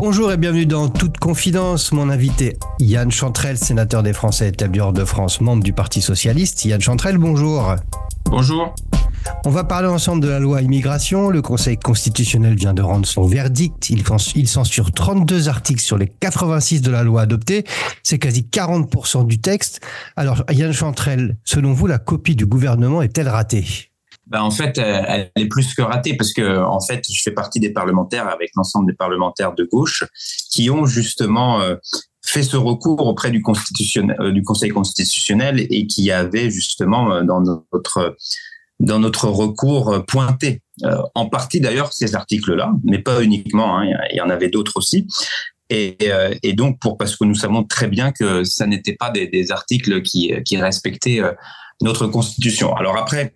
Bonjour et bienvenue dans Toute Confidence. Mon invité, Yann Chantrel, sénateur des Français établis hors de France, membre du Parti Socialiste. Yann Chantrel, bonjour. Bonjour. On va parler ensemble de la loi immigration. Le Conseil constitutionnel vient de rendre son verdict. Il, il censure 32 articles sur les 86 de la loi adoptée. C'est quasi 40% du texte. Alors, Yann Chantrel, selon vous, la copie du gouvernement est-elle ratée? Ben en fait, elle est plus que ratée parce que en fait, je fais partie des parlementaires avec l'ensemble des parlementaires de gauche qui ont justement euh, fait ce recours auprès du, euh, Conseil constitutionnel et qui avait justement euh, dans notre dans notre recours pointé en partie d'ailleurs ces articles-là, mais pas uniquement. Hein, il y en avait d'autres aussi. Et, donc parce que nous savons très bien que ça n'était pas des, articles qui respectaient notre constitution. Alors après,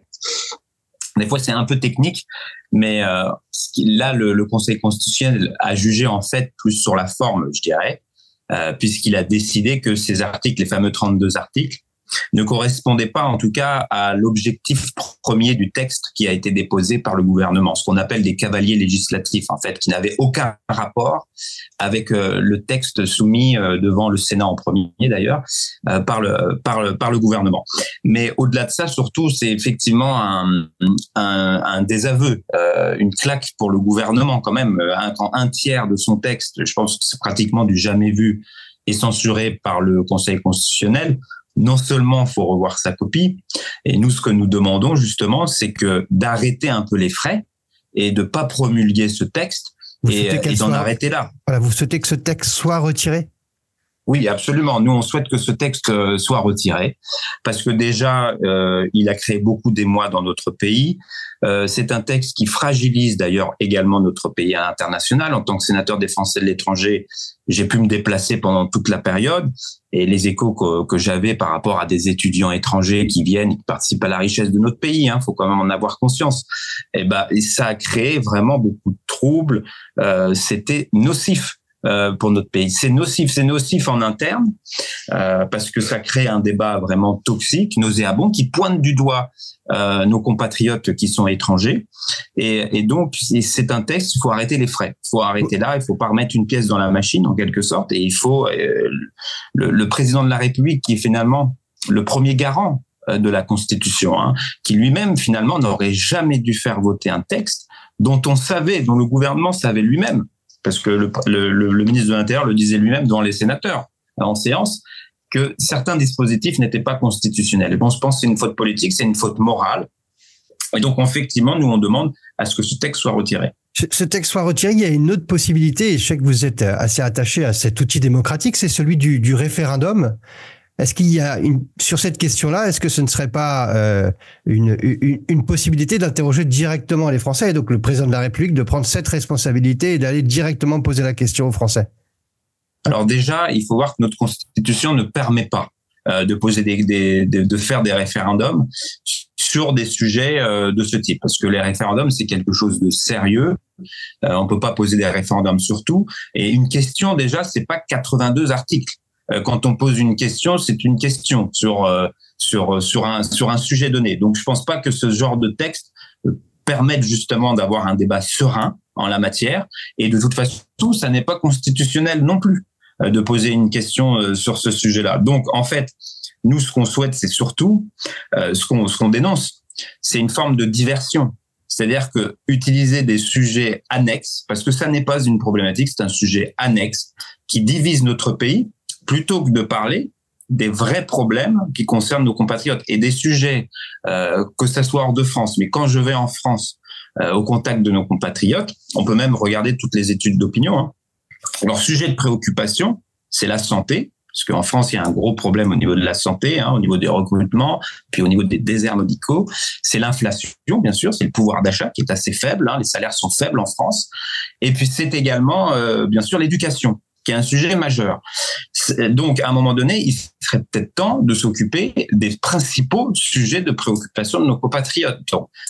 des fois, c'est un peu technique, mais euh, là, le, le, Conseil constitutionnel a jugé en fait plus sur la forme, je dirais, euh, puisqu'il a décidé que ces articles, les fameux 32 articles, ne correspondait pas en tout cas à l'objectif premier du texte qui a été déposé par le gouvernement, ce qu'on appelle des cavaliers législatifs en fait, qui n'avaient aucun rapport avec euh, le texte soumis euh, devant le Sénat en premier d'ailleurs euh, par le par le par le gouvernement. Mais au-delà de ça, surtout, c'est effectivement un, un, un désaveu, une claque pour le gouvernement quand même. Un, un tiers de son texte, je pense que c'est pratiquement du jamais vu, est censuré par le Conseil constitutionnel non seulement faut revoir sa copie, et nous, ce que nous demandons justement, c'est que d'arrêter un peu les frais et de pas promulguer ce texte et, d'en arrêter là. Voilà, vous souhaitez que ce texte soit retiré? Oui, absolument. Nous, on souhaite que ce texte euh, soit retiré parce que déjà, euh, il a créé beaucoup d'émoi dans notre pays. Euh, c'est un texte qui fragilise d'ailleurs également notre pays à l'international. En tant que sénateur des Français de l'étranger, j'ai pu me déplacer pendant toute la période et les échos que, j'avais par rapport à des étudiants étrangers qui viennent, qui participent à la richesse de notre pays, hein, faut quand même en avoir conscience. Et eh ben, ça a créé vraiment beaucoup de troubles. Euh, C'était nocif euh, pour notre pays. C'est nocif, c'est nocif en interne euh, parce que ça crée un débat vraiment toxique, nauséabond, qui pointe du doigt euh, nos compatriotes qui sont étrangers. Et, et donc, c'est un texte. Il faut arrêter les frais. Il faut arrêter là. Il faut pas remettre une pièce dans la machine en quelque sorte. Et il faut euh, le, le, président de la République, qui est finalement le premier garant euh, de la Constitution, hein, qui lui-même finalement n'aurait jamais dû faire voter un texte dont on savait, dont le gouvernement savait lui-même parce que le, ministre de l'Intérieur le disait lui-même devant les sénateurs en séance, que certains dispositifs n'étaient pas constitutionnels. Et bon, je pense que c'est une faute politique, c'est une faute morale. Et donc, effectivement, nous, on demande à ce que ce texte soit retiré. Ce texte soit retiré, il y a une autre possibilité, et je sais que vous êtes assez attaché à cet outil démocratique, c'est celui du référendum. Est-ce qu'il y a une, sur cette question-là, est-ce que ce ne serait pas euh, une, une, possibilité d'interroger directement les Français et donc le président de la République de prendre cette responsabilité et d'aller directement poser la question aux Français? Alors déjà, il faut voir que notre constitution ne permet pas euh, de poser des, de, faire des référendums sur des sujets euh, de ce type, parce que les référendums c'est quelque chose de sérieux. On peut pas poser des référendums sur tout. Et une question déjà, c'est pas 82 articles. Euh, quand on pose une question, c'est une question sur euh, sur sur un sur un sujet donné. Donc je pense pas que ce genre de texte euh, permette justement d'avoir un débat serein en la matière. Et de toute façon, ça n'est pas constitutionnel non plus de poser une question sur ce sujet-là. Donc en fait, nous ce qu'on souhaite, c'est surtout ce qu'on ce dénonce, c'est une forme de diversion. C'est-à-dire que utiliser des sujets annexes, parce que ça n'est pas une problématique, c'est un sujet annexe qui divise notre pays, plutôt que de parler des vrais problèmes qui concernent nos compatriotes et des sujets, euh, que ce soit hors de France, mais quand je vais en France euh, au contact de nos compatriotes, on peut même regarder toutes les études d'opinion. Hein. Leur sujet de préoccupation, c'est la santé, parce qu'en France, il y a un gros problème au niveau de la santé, hein, au niveau des recrutements, puis au niveau des déserts médicaux. C'est l'inflation, bien sûr, c'est le pouvoir d'achat qui est assez faible. Hein, les salaires sont faibles en France. Et puis c'est également, euh, bien sûr, l'éducation qui est un sujet majeur. Donc, à un moment donné, il serait peut-être temps de s'occuper des principaux sujets de préoccupation de nos compatriotes.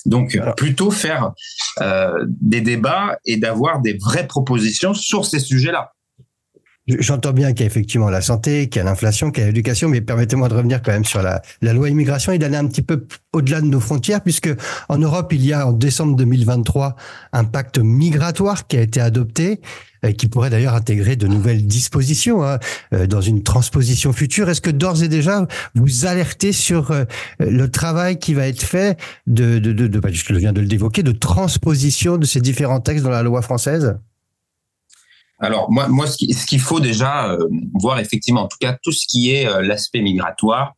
Donc, plutôt faire euh, des débats et d'avoir des vraies propositions sur ces sujets-là. J'entends bien qu'il y a effectivement la santé, qu'il y a l'inflation, qu'il y a l'éducation, mais permettez-moi de revenir quand même sur la, loi immigration et d'aller un petit peu au-delà de nos frontières, puisque en Europe, il y a en décembre 2023 un pacte migratoire qui a été adopté euh, qui pourrait d'ailleurs intégrer de nouvelles dispositions hein, euh, dans une transposition future. Est-ce que d'ores et déjà vous alertez sur euh, le travail qui va être fait de, de, de, de bah, je viens de le dévoquer, de transposition de ces différents textes dans la loi française? Alors moi, moi, ce qu'il faut déjà voir effectivement, en tout cas tout ce qui est l'aspect migratoire,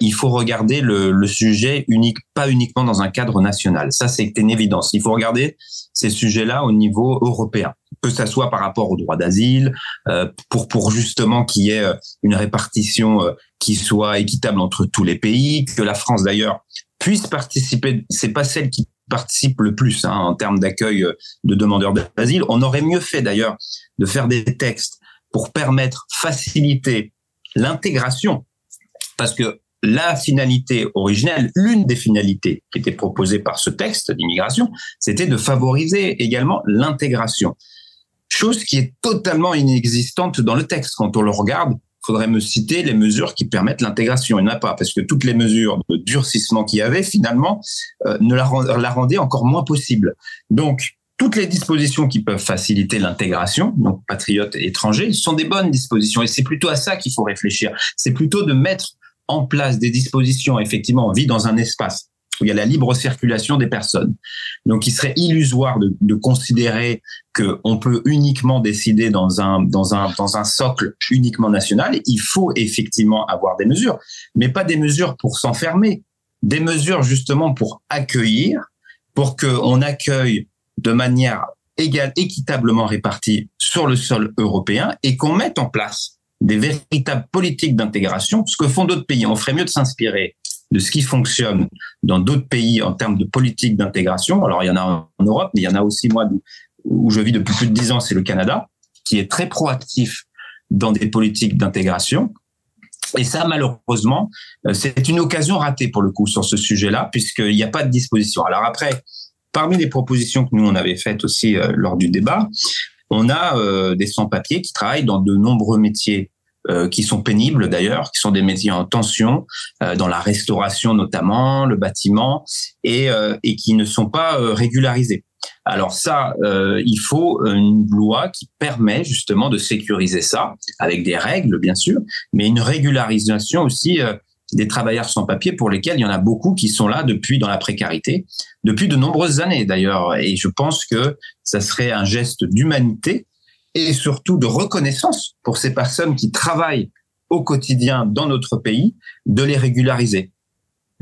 il faut regarder le, le, sujet unique, pas uniquement dans un cadre national. Ça, c'est une évidence. Il faut regarder ces sujets-là au niveau européen que ça soit par rapport au droit d'asile, euh, pour pour justement qu'il y ait euh, une répartition euh, qui soit équitable entre tous les pays, que la France d'ailleurs puisse participer. C'est pas celle qui participe le plus hein, en termes d'accueil de demandeurs d'asile. On aurait mieux fait d'ailleurs de faire des textes pour permettre, faciliter l'intégration, parce que la finalité originelle, l'une des finalités qui était proposée par ce texte d'immigration, c'était de favoriser également l'intégration chose qui est totalement inexistante dans le texte. Quand on le regarde, faudrait me citer les mesures qui permettent l'intégration. Il n'y en a pas, parce que toutes les mesures de durcissement qu'il y avait, finalement, euh, ne la, la rendaient encore moins possible. Donc, toutes les dispositions qui peuvent faciliter l'intégration, donc patriotes et étrangers, sont des bonnes dispositions. Et c'est plutôt à ça qu'il faut réfléchir. C'est plutôt de mettre en place des dispositions. Effectivement, on vit dans un espace où il y a la libre circulation des personnes. Donc, il serait illusoire de, de considérer qu'on peut uniquement décider dans un, dans, un, dans un socle uniquement national. Il faut effectivement avoir des mesures, mais pas des mesures pour s'enfermer, des mesures justement pour accueillir, pour qu'on accueille de manière égale, équitablement répartie sur le sol européen et qu'on mette en place des véritables politiques d'intégration, ce que font d'autres pays. On ferait mieux de s'inspirer de ce qui fonctionne dans d'autres pays en termes de politique d'intégration. Alors, il y en a en Europe, mais il y en a aussi, moi, où je vis depuis plus de dix ans, c'est le Canada, qui est très proactif dans des politiques d'intégration. Et ça, malheureusement, euh, c'est une occasion ratée pour le coup sur ce sujet-là, puisqu'il n'y a pas de disposition. Alors après, parmi les propositions que nous, on avait faites aussi euh, lors du débat, on a euh, des sans-papiers qui travaillent dans de nombreux métiers euh, qui sont pénibles d'ailleurs, qui sont des métiers en tension, euh, dans la restauration notamment, le bâtiment, et, euh, et qui ne sont pas régularisés. Alors ça, il faut une loi qui permet justement de sécuriser ça, avec des règles bien sûr, mais une régularisation aussi des travailleurs sans papier pour lesquels il y en a beaucoup qui sont là depuis dans la précarité, depuis de nombreuses années d'ailleurs. Et je pense que ça serait un geste d'humanité et surtout de reconnaissance pour ces personnes qui travaillent au quotidien dans notre pays, de les régulariser.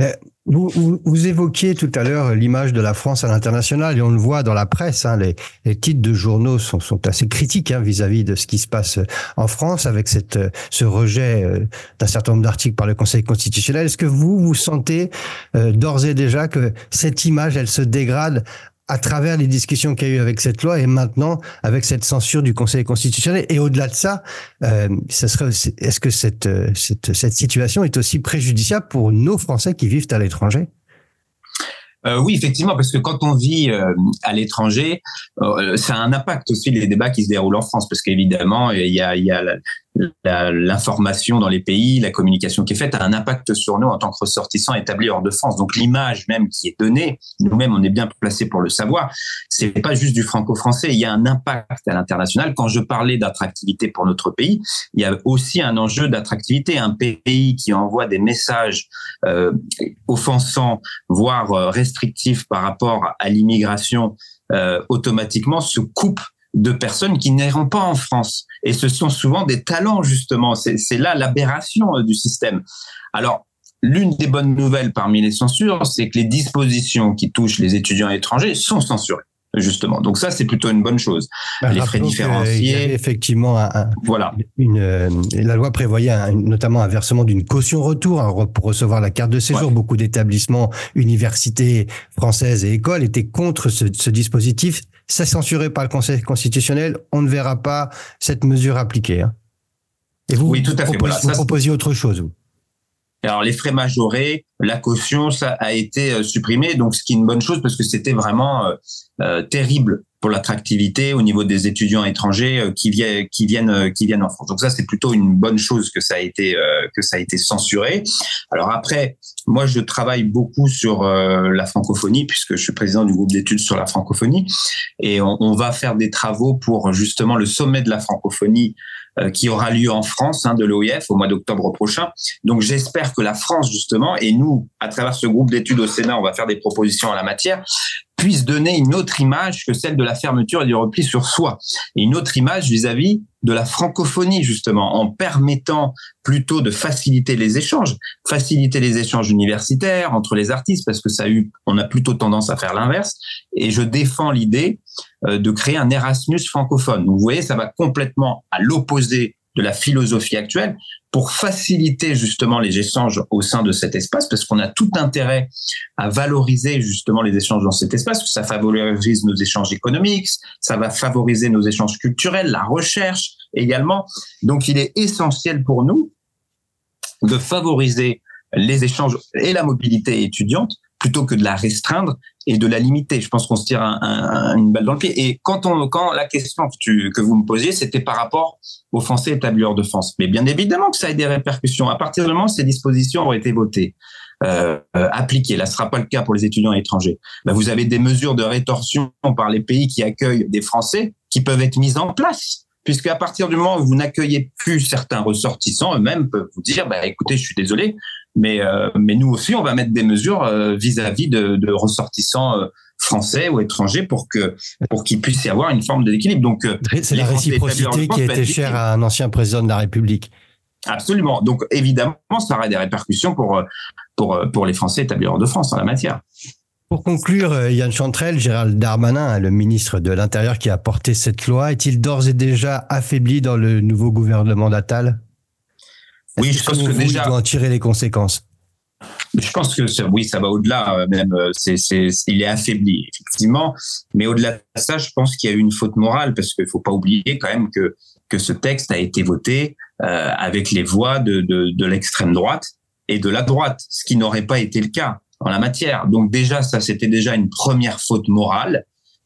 Euh, vous, évoquiez tout à l'heure l'image de la France à l'international et on le voit dans la presse. Hein, les, titres de journaux sont, assez critiques hein, vis-à-vis de ce qui se passe en France avec cette, ce rejet euh, d'un certain nombre d'articles par le Conseil constitutionnel. Est-ce que vous vous sentez euh, d'ores et déjà que cette image, elle se dégrade à travers les discussions qu'il y a eu avec cette loi et maintenant avec cette censure du Conseil constitutionnel. Et au-delà de ça, euh, serait, est-ce que cette, euh, cette, cette situation est aussi préjudiciable pour nos Français qui vivent à l'étranger? Euh, oui, effectivement, parce que quand on vit euh, à l'étranger, euh, ça a un impact aussi les débats qui se déroulent en France, parce qu'évidemment, il y a, il y a l'information dans les pays, la communication qui est faite a un impact sur nous en tant que ressortissants établis hors de France. Donc l'image même qui est donnée, nous-mêmes on est bien placés pour le savoir, c'est pas juste du franco-français, il y a un impact à l'international. Quand je parlais d'attractivité pour notre pays, il y a aussi un enjeu d'attractivité. Un pays qui envoie des messages euh, offensants, voire euh, restrictifs par rapport à l'immigration, euh, automatiquement se coupe de personnes qui n'iront pas en France. Et ce sont souvent des talents, justement. C'est là l'aberration euh, du système. Alors, l'une des bonnes nouvelles parmi les censures, c'est que les dispositions qui touchent les étudiants étrangers sont censurées justement. Donc ça, c'est plutôt une bonne chose. Bah, les frais différenciés. effectivement, voilà. Une, euh, la loi prévoyait notamment un versement d'une caution retour hein, pour recevoir la carte de séjour. Beaucoup d'établissements, universités françaises et écoles étaient contre ce, ce dispositif c'est censuré par le Conseil constitutionnel, on ne verra pas cette mesure appliquée. Hein. Et vous, oui, tout à fait. Vous, proposiez autre chose, vous Alors les frais majorés, la caution, ça a été supprimé, donc ce qui est une bonne chose parce que c'était vraiment terrible pour l'attractivité au niveau des étudiants étrangers euh, qui viennent qui viennent euh, qui viennent en France. Donc ça c'est plutôt une bonne chose que ça a été euh, que ça a été censuré. Alors après moi je travaille beaucoup sur la francophonie puisque je suis président du groupe d'études sur la francophonie et on, va faire des travaux pour justement le sommet de la francophonie qui aura lieu en France hein, de l'OIF au mois d'octobre prochain. Donc j'espère que la France justement et nous à travers ce groupe d'études au Sénat on va faire des propositions en la matière puisse donner une autre image que celle de la fermeture et du repli sur soi. Et une autre image vis-à-vis de la francophonie, justement, en permettant plutôt de faciliter les échanges, faciliter les échanges universitaires entre les artistes, parce que ça a eu, on a plutôt tendance à faire l'inverse. Et je défends l'idée euh, de créer un Erasmus francophone. vous voyez, ça va complètement à l'opposé de la philosophie actuelle pour faciliter justement les échanges au sein de cet espace, parce qu'on a tout intérêt à valoriser justement les échanges dans cet espace, parce que ça favorise nos échanges économiques, ça va favoriser nos échanges culturels, la recherche également. Donc il est essentiel pour nous de favoriser les échanges et la mobilité étudiante plutôt que de la restreindre et de la limiter. Je pense qu'on se tire une balle dans le pied. Et quand, on, quand la question que, que vous me posiez, c'était par rapport aux Français établis de France. Mais bien évidemment que ça a des répercussions. À partir du moment où ces dispositions ont été votées, euh, euh, appliquées, là ce sera pas le cas pour les étudiants étrangers, ben, vous avez des mesures de rétorsion par les pays qui accueillent des Français qui peuvent être mises en place puisque à partir du moment où vous n'accueillez plus certains ressortissants, eux-mêmes peuvent vous dire, bah, écoutez, je suis désolé, mais, euh, mais nous aussi, on va mettre des mesures euh, vis-à-vis de, de, ressortissants euh, français ou étrangers pour que pour qu'il puisse y avoir une forme d'équilibre. Donc, c'est la réciprocité qui a été chère à un ancien président de la République. Absolument. Donc, évidemment, ça aura des répercussions pour pour pour les Français établis hors de France en la matière. Pour conclure, Yann Chantrel, Gérald Darmanin, le ministre de l'Intérieur qui a porté cette loi, est-il d'ores et déjà affaibli dans le nouveau gouvernement d'Attal? Oui, je pense que, déjà. Il en tirer les conséquences. Je pense que oui, ça va au-delà. Euh, même, euh, c'est, c'est, il est affaibli effectivement. Mais au-delà de ça, je pense qu'il y a eu une faute morale parce qu'il faut pas oublier quand même que que ce texte a été voté euh, avec les voix de, de, de l'extrême droite et de la droite, ce qui n'aurait pas été le cas en la matière. Donc déjà, ça c'était déjà une première faute morale.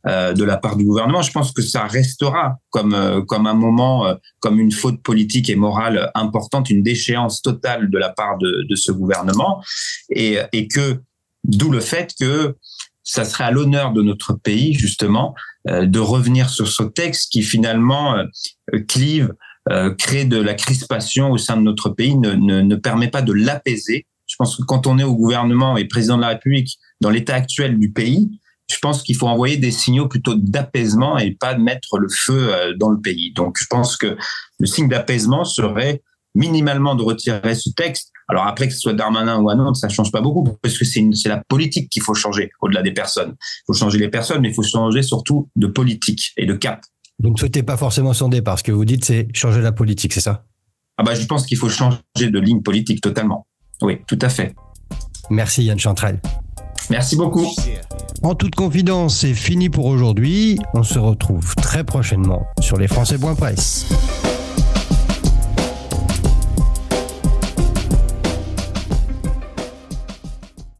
Euh, de la part du gouvernement. Je pense que ça restera comme euh, comme un moment, euh, comme une faute politique et morale importante, une déchéance totale de la part de, ce gouvernement, et, et que d'où le fait que ça serait à l'honneur de notre pays justement de revenir sur ce texte qui finalement clive, crée de la crispation au sein de notre pays, ne, ne, ne permet pas de l'apaiser. Je pense que quand on est au gouvernement et président de la République dans l'état actuel du pays, je pense qu'il faut envoyer des signaux plutôt d'apaisement et pas de mettre le feu euh, dans le pays. Donc, je pense que le signe d'apaisement serait minimalement de retirer ce texte. Alors après, que ce soit Darmanin ou un autre, ça change pas beaucoup parce que c'est la politique qu'il faut changer au-delà des personnes. Il faut changer les personnes, mais il faut changer surtout de politique et de cap. Vous ne souhaitez pas forcément son départ. Ce que vous dites, c'est changer la politique, c'est ça? Ah bah, je pense qu'il faut changer de ligne politique totalement. Oui, tout à fait. Merci Yann Chantrel. Merci beaucoup. En toute confidence, c'est fini pour aujourd'hui. On se retrouve très prochainement sur lesfrançais.press.